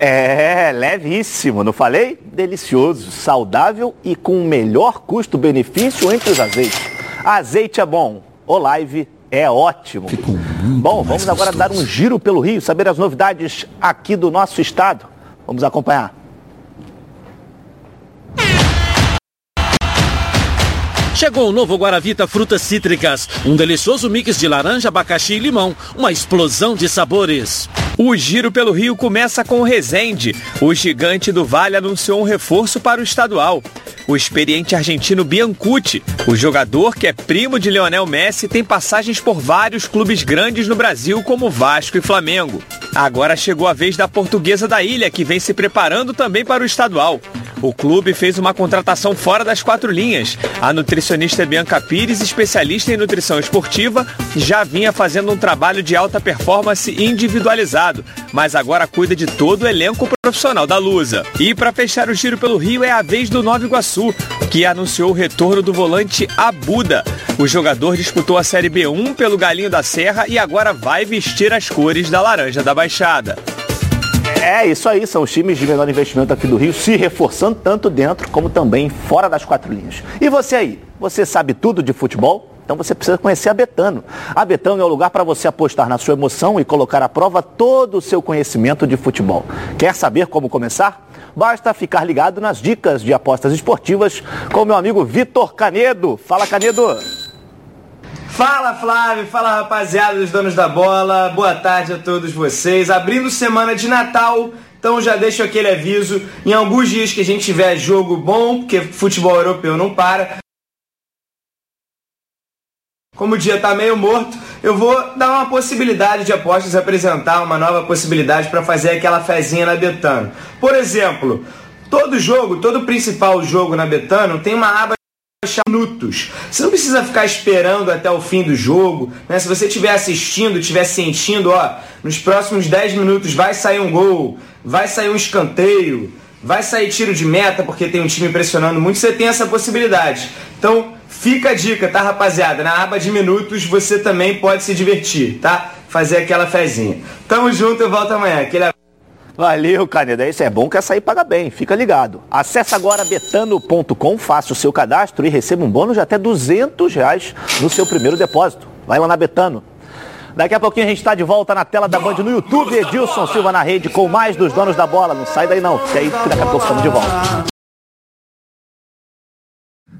É, levíssimo, não falei? Delicioso, saudável e com o melhor custo-benefício entre os azeites. Azeite é bom, Olive é ótimo. Bom, vamos agora dar um giro pelo Rio, saber as novidades aqui do nosso estado. Vamos acompanhar. Chegou o novo Guaravita Frutas Cítricas, um delicioso mix de laranja, abacaxi e limão, uma explosão de sabores. O giro pelo Rio começa com o Rezende. O gigante do Vale anunciou um reforço para o estadual. O experiente argentino Biancucci, o jogador que é primo de Lionel Messi, tem passagens por vários clubes grandes no Brasil, como Vasco e Flamengo. Agora chegou a vez da portuguesa da ilha, que vem se preparando também para o estadual. O clube fez uma contratação fora das quatro linhas. A nutricionista Bianca Pires, especialista em nutrição esportiva, já vinha fazendo um trabalho de alta performance individualizado, mas agora cuida de todo o elenco profissional da Lusa. E para fechar o giro pelo Rio é a vez do Nova Iguaçu, que anunciou o retorno do volante Abuda. O jogador disputou a Série B1 pelo Galinho da Serra e agora vai vestir as cores da Laranja da Baixada. É isso aí, são os times de menor investimento aqui do Rio se reforçando tanto dentro como também fora das quatro linhas. E você aí, você sabe tudo de futebol? Então você precisa conhecer a Betano. A Betano é o lugar para você apostar na sua emoção e colocar à prova todo o seu conhecimento de futebol. Quer saber como começar? Basta ficar ligado nas dicas de apostas esportivas com meu amigo Vitor Canedo. Fala, Canedo! Fala Flávio, fala rapaziada dos donos da bola, boa tarde a todos vocês. Abrindo semana de Natal, então já deixo aquele aviso. Em alguns dias que a gente tiver jogo bom, porque futebol europeu não para. Como o dia tá meio morto, eu vou dar uma possibilidade de apostas, apresentar uma nova possibilidade para fazer aquela fezinha na Betano. Por exemplo, todo jogo, todo principal jogo na Betano tem uma aba minutos. Você não precisa ficar esperando até o fim do jogo. Né? Se você estiver assistindo, estiver sentindo, ó, nos próximos 10 minutos vai sair um gol, vai sair um escanteio, vai sair tiro de meta porque tem um time pressionando muito, você tem essa possibilidade. Então, fica a dica, tá, rapaziada? Na aba de minutos você também pode se divertir, tá? Fazer aquela fezinha. Tamo junto, eu volto amanhã. Aquele Valeu, Caneda. Isso é bom que essa aí paga bem. Fica ligado. Acesse agora betano.com, faça o seu cadastro e receba um bônus de até 200 reais no seu primeiro depósito. Vai lá na Betano. Daqui a pouquinho a gente está de volta na tela da Band no YouTube. Edilson Silva na rede com mais dos donos da bola. Não sai daí não, porque aí daqui a pouco estamos de volta.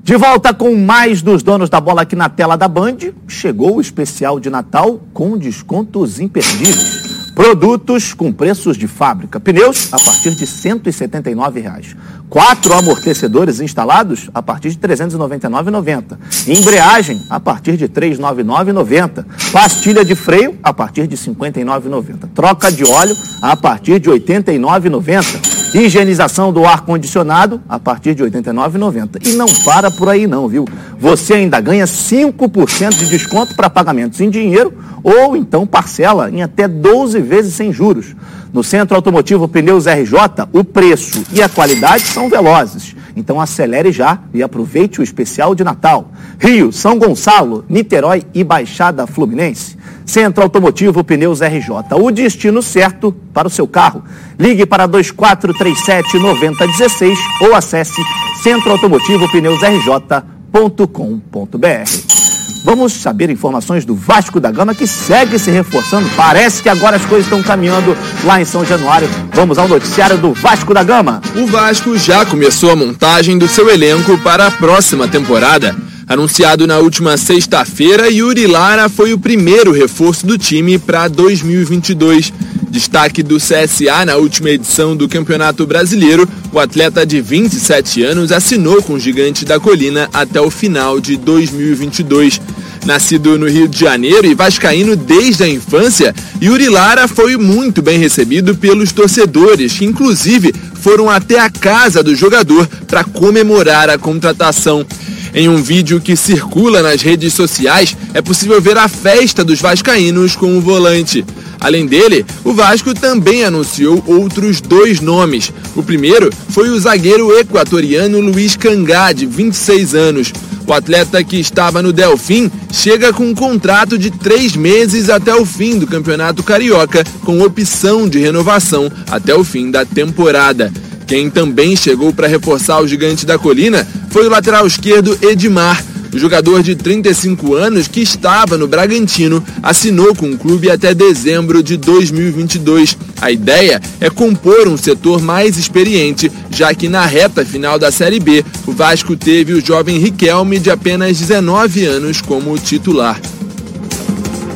De volta com mais dos donos da bola aqui na tela da Band. Chegou o especial de Natal com descontos imperdíveis. Produtos com preços de fábrica. Pneus a partir de 179 reais. Quatro amortecedores instalados a partir de R$ 399,90. Embreagem a partir de R$ 399,90. Pastilha de freio a partir de R$ 59,90. Troca de óleo a partir de R$ 89,90. Higienização do ar-condicionado a partir de R$ 89,90. E não para por aí não, viu? Você ainda ganha 5% de desconto para pagamentos em dinheiro ou então parcela em até 12 vezes sem juros. No Centro Automotivo Pneus RJ, o preço e a qualidade são velozes. Então acelere já e aproveite o especial de Natal. Rio, São Gonçalo, Niterói e Baixada Fluminense. Centro Automotivo Pneus RJ, o destino certo para o seu carro. Ligue para 2437 9016 ou acesse centroautomotivopneusrj.com.br. Vamos saber informações do Vasco da Gama que segue se reforçando. Parece que agora as coisas estão caminhando lá em São Januário. Vamos ao noticiário do Vasco da Gama. O Vasco já começou a montagem do seu elenco para a próxima temporada. Anunciado na última sexta-feira, Yuri Lara foi o primeiro reforço do time para 2022. Destaque do CSA na última edição do Campeonato Brasileiro, o atleta de 27 anos assinou com o Gigante da Colina até o final de 2022. Nascido no Rio de Janeiro e vascaíno desde a infância, Yuri Lara foi muito bem recebido pelos torcedores, que inclusive foram até a casa do jogador para comemorar a contratação. Em um vídeo que circula nas redes sociais, é possível ver a festa dos vascaínos com o volante. Além dele, o Vasco também anunciou outros dois nomes. O primeiro foi o zagueiro equatoriano Luiz Cangá, de 26 anos. O atleta que estava no Delfim chega com um contrato de três meses até o fim do Campeonato Carioca, com opção de renovação até o fim da temporada. Quem também chegou para reforçar o gigante da colina foi o lateral esquerdo Edmar. O jogador de 35 anos, que estava no Bragantino, assinou com o clube até dezembro de 2022. A ideia é compor um setor mais experiente, já que na reta final da Série B, o Vasco teve o jovem Riquelme, de apenas 19 anos, como titular.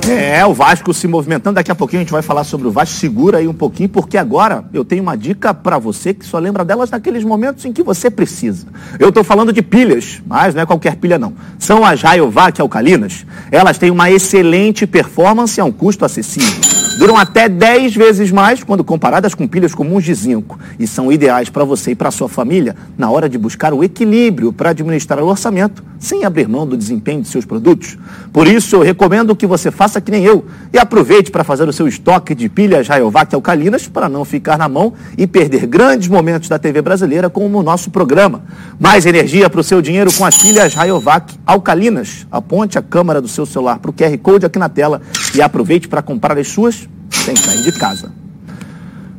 É, o Vasco se movimentando. Daqui a pouquinho a gente vai falar sobre o Vasco. Segura aí um pouquinho, porque agora eu tenho uma dica para você que só lembra delas naqueles momentos em que você precisa. Eu estou falando de pilhas, mas não é qualquer pilha não. São as Rayovac alcalinas. Elas têm uma excelente performance a um custo acessível. Duram até 10 vezes mais quando comparadas com pilhas comuns de zinco e são ideais para você e para sua família na hora de buscar o equilíbrio para administrar o orçamento sem abrir mão do desempenho de seus produtos. Por isso, eu recomendo que você faça que nem eu e aproveite para fazer o seu estoque de pilhas Rayovac alcalinas para não ficar na mão e perder grandes momentos da TV brasileira como o nosso programa. Mais energia para o seu dinheiro com as pilhas Rayovac alcalinas. Aponte a câmera do seu celular para o QR Code aqui na tela e aproveite para comprar as suas sem sair de casa.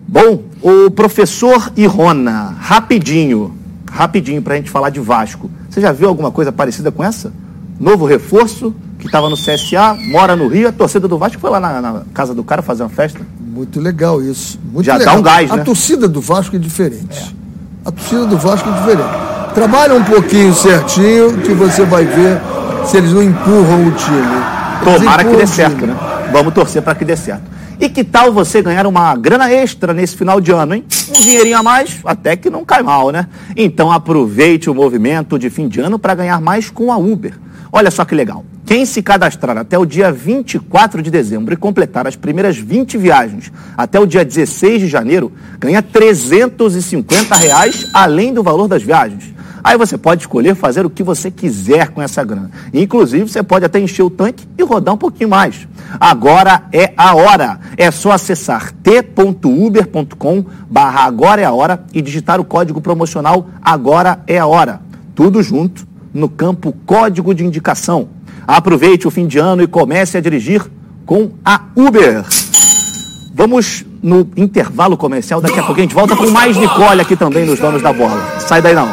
Bom, o professor Irona, rapidinho, rapidinho para a gente falar de Vasco. Você já viu alguma coisa parecida com essa? Novo reforço, que estava no CSA, mora no Rio, a torcida do Vasco foi lá na, na casa do cara fazer uma festa. Muito legal isso. Muito Já legal. dá um gás, a né? torcida do Vasco é diferente. A torcida do Vasco é diferente. Trabalha um pouquinho certinho que você vai ver se eles não empurram o time. Eles Tomara que dê certo, né? Vamos torcer para que dê certo. E que tal você ganhar uma grana extra nesse final de ano, hein? Um dinheirinho a mais, até que não cai mal, né? Então aproveite o movimento de fim de ano para ganhar mais com a Uber. Olha só que legal. Quem se cadastrar até o dia 24 de dezembro e completar as primeiras 20 viagens até o dia 16 de janeiro, ganha 350 reais além do valor das viagens. Aí você pode escolher fazer o que você quiser com essa grana. Inclusive, você pode até encher o tanque e rodar um pouquinho mais. Agora é a hora. É só acessar t.uber.com barra agora é a hora e digitar o código promocional agora é a hora. Tudo junto no campo código de indicação. Aproveite o fim de ano e comece a dirigir com a Uber. Vamos no intervalo comercial. Daqui a pouco a gente volta com mais Nicole aqui também nos Donos da Bola. Sai daí não.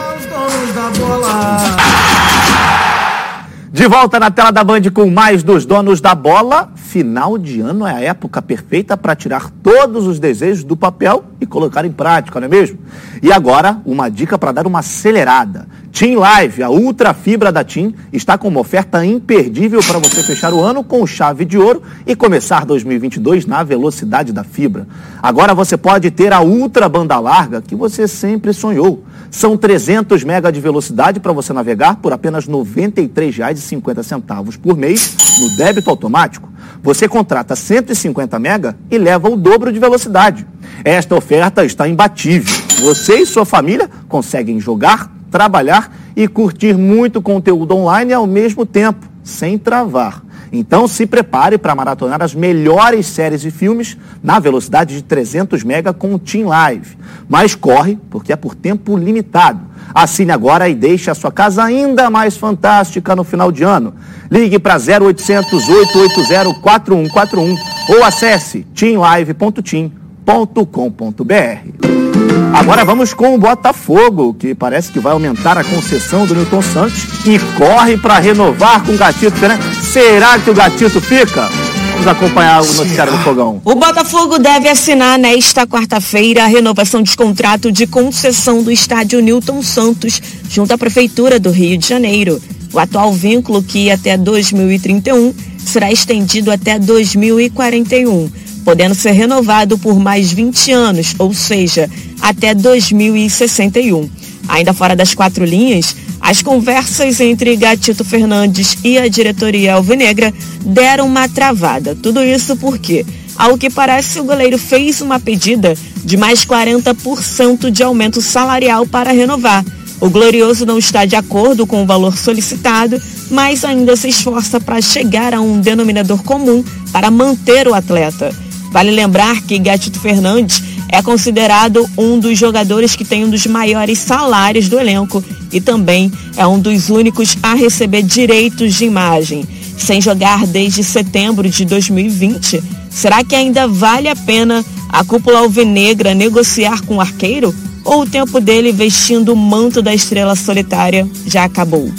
De volta na tela da Band com mais dos donos da bola. Final de ano é a época perfeita para tirar todos os desejos do papel e colocar em prática, não é mesmo? E agora, uma dica para dar uma acelerada. Team Live, a ultra fibra da Team, está com uma oferta imperdível para você fechar o ano com chave de ouro e começar 2022 na velocidade da fibra. Agora você pode ter a ultra banda larga que você sempre sonhou. São 300 mega de velocidade para você navegar por apenas R$ 93,50 por mês no débito automático. Você contrata 150 mega e leva o dobro de velocidade. Esta oferta está imbatível. Você e sua família conseguem jogar, trabalhar e curtir muito conteúdo online ao mesmo tempo, sem travar. Então se prepare para maratonar as melhores séries e filmes na velocidade de 300 MB com o Team Live. Mas corre, porque é por tempo limitado. Assine agora e deixe a sua casa ainda mais fantástica no final de ano. Ligue para 0800 880 4141 ou acesse teamlive.team.com.br. Agora vamos com o Botafogo, que parece que vai aumentar a concessão do Newton Santos e corre para renovar com o Gatito, né? Será que o Gatito fica? Vamos acompanhar o noticiário do Fogão. O Botafogo deve assinar nesta quarta-feira a renovação de contrato de concessão do estádio Newton Santos junto à Prefeitura do Rio de Janeiro. O atual vínculo, que ia até 2031, será estendido até 2041 podendo ser renovado por mais 20 anos, ou seja, até 2061. Ainda fora das quatro linhas, as conversas entre Gatito Fernandes e a diretoria alvinegra deram uma travada. Tudo isso porque, ao que parece, o goleiro fez uma pedida de mais 40% de aumento salarial para renovar. O Glorioso não está de acordo com o valor solicitado, mas ainda se esforça para chegar a um denominador comum para manter o atleta. Vale lembrar que Gatito Fernandes é considerado um dos jogadores que tem um dos maiores salários do elenco e também é um dos únicos a receber direitos de imagem. Sem jogar desde setembro de 2020, será que ainda vale a pena a cúpula alvinegra negociar com o arqueiro? Ou o tempo dele vestindo o manto da estrela solitária já acabou?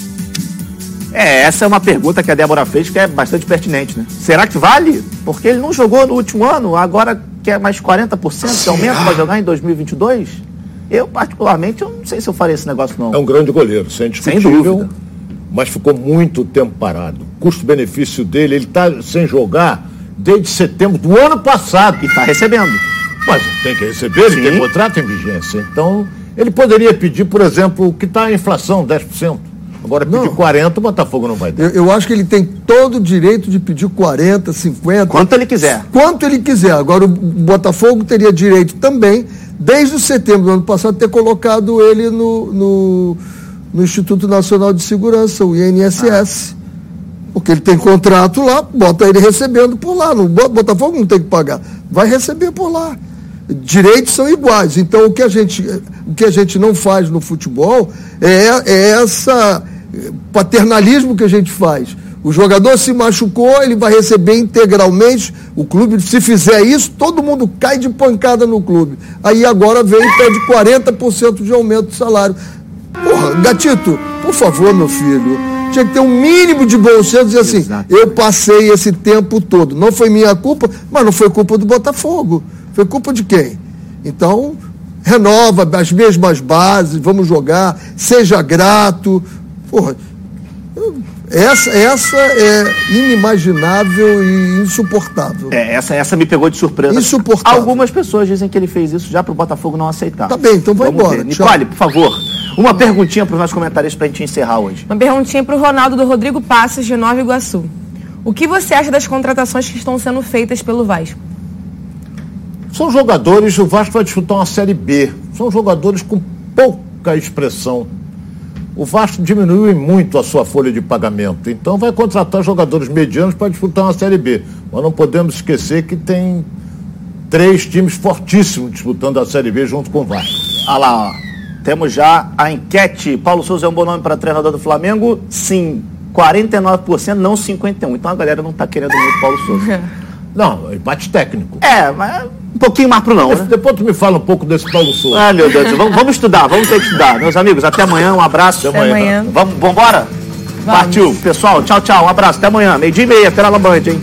É, essa é uma pergunta que a Débora fez que é bastante pertinente, né? Será que vale? Porque ele não jogou no último ano, agora quer mais 40% de aumento para jogar em 2022? Eu, particularmente, eu não sei se eu faria esse negócio, não. É um grande goleiro, sem discutível, sem dúvida. mas ficou muito tempo parado. Custo-benefício dele, ele está sem jogar desde setembro do ano passado. E está recebendo. Mas tem que receber, ele Sim. tem contrato em vigência. Então, ele poderia pedir, por exemplo, o que está a inflação, 10%. Agora, pedir não. 40, o Botafogo não vai dar. Eu, eu, acho que ele tem todo o direito de pedir 40, 50. Quanto ele quiser. Quanto ele quiser. Agora, o Botafogo teria direito também, desde setembro do ano passado, ter colocado ele no, no, no Instituto Nacional de Segurança, o INSS. Ah. Porque ele tem contrato lá, bota ele recebendo por lá. No Botafogo não tem que pagar. Vai receber por lá direitos são iguais. Então, o que a gente, o que a gente não faz no futebol é, é essa paternalismo que a gente faz. O jogador se machucou, ele vai receber integralmente. O clube, se fizer isso, todo mundo cai de pancada no clube. Aí agora vem e pede 40% de aumento de salário. Porra, Gatito, por favor, meu filho, tinha que ter um mínimo de bom senso e dizer assim: Exato. eu passei esse tempo todo. Não foi minha culpa, mas não foi culpa do Botafogo. Foi culpa de quem? Então, renova as mesmas bases, vamos jogar, seja grato. Porra, essa, essa é inimaginável e insuportável. É, essa, essa me pegou de surpresa. Insuportável. Algumas pessoas dizem que ele fez isso já para o Botafogo não aceitar. Tá bem, então vai Vamos embora. Ver. Nicole, por favor, uma perguntinha para os nossos comentários para a gente encerrar hoje. Uma perguntinha para o Ronaldo do Rodrigo Passos, de Nova Iguaçu. O que você acha das contratações que estão sendo feitas pelo Vasco? São jogadores, o Vasco vai disputar uma Série B. São jogadores com pouca expressão. O Vasco diminuiu muito a sua folha de pagamento. Então vai contratar jogadores medianos para disputar uma Série B. Mas não podemos esquecer que tem três times fortíssimos disputando a Série B junto com o Vasco. Olha lá, ó. temos já a enquete. Paulo Souza é um bom nome para treinador do Flamengo? Sim. 49%, não 51%. Então a galera não está querendo muito Paulo Souza. Não, empate técnico. É, mas pouquinho mais pro não, né? Depois tu me fala um pouco desse Paulo Souza. Ah, meu Deus, vamos, vamos estudar, vamos ter que estudar. Meus amigos, até amanhã, um abraço. Até amanhã. Vamos, vamos embora? Partiu. Pessoal, tchau, tchau, um abraço, até amanhã. Meio dia e meia, pela Band, hein?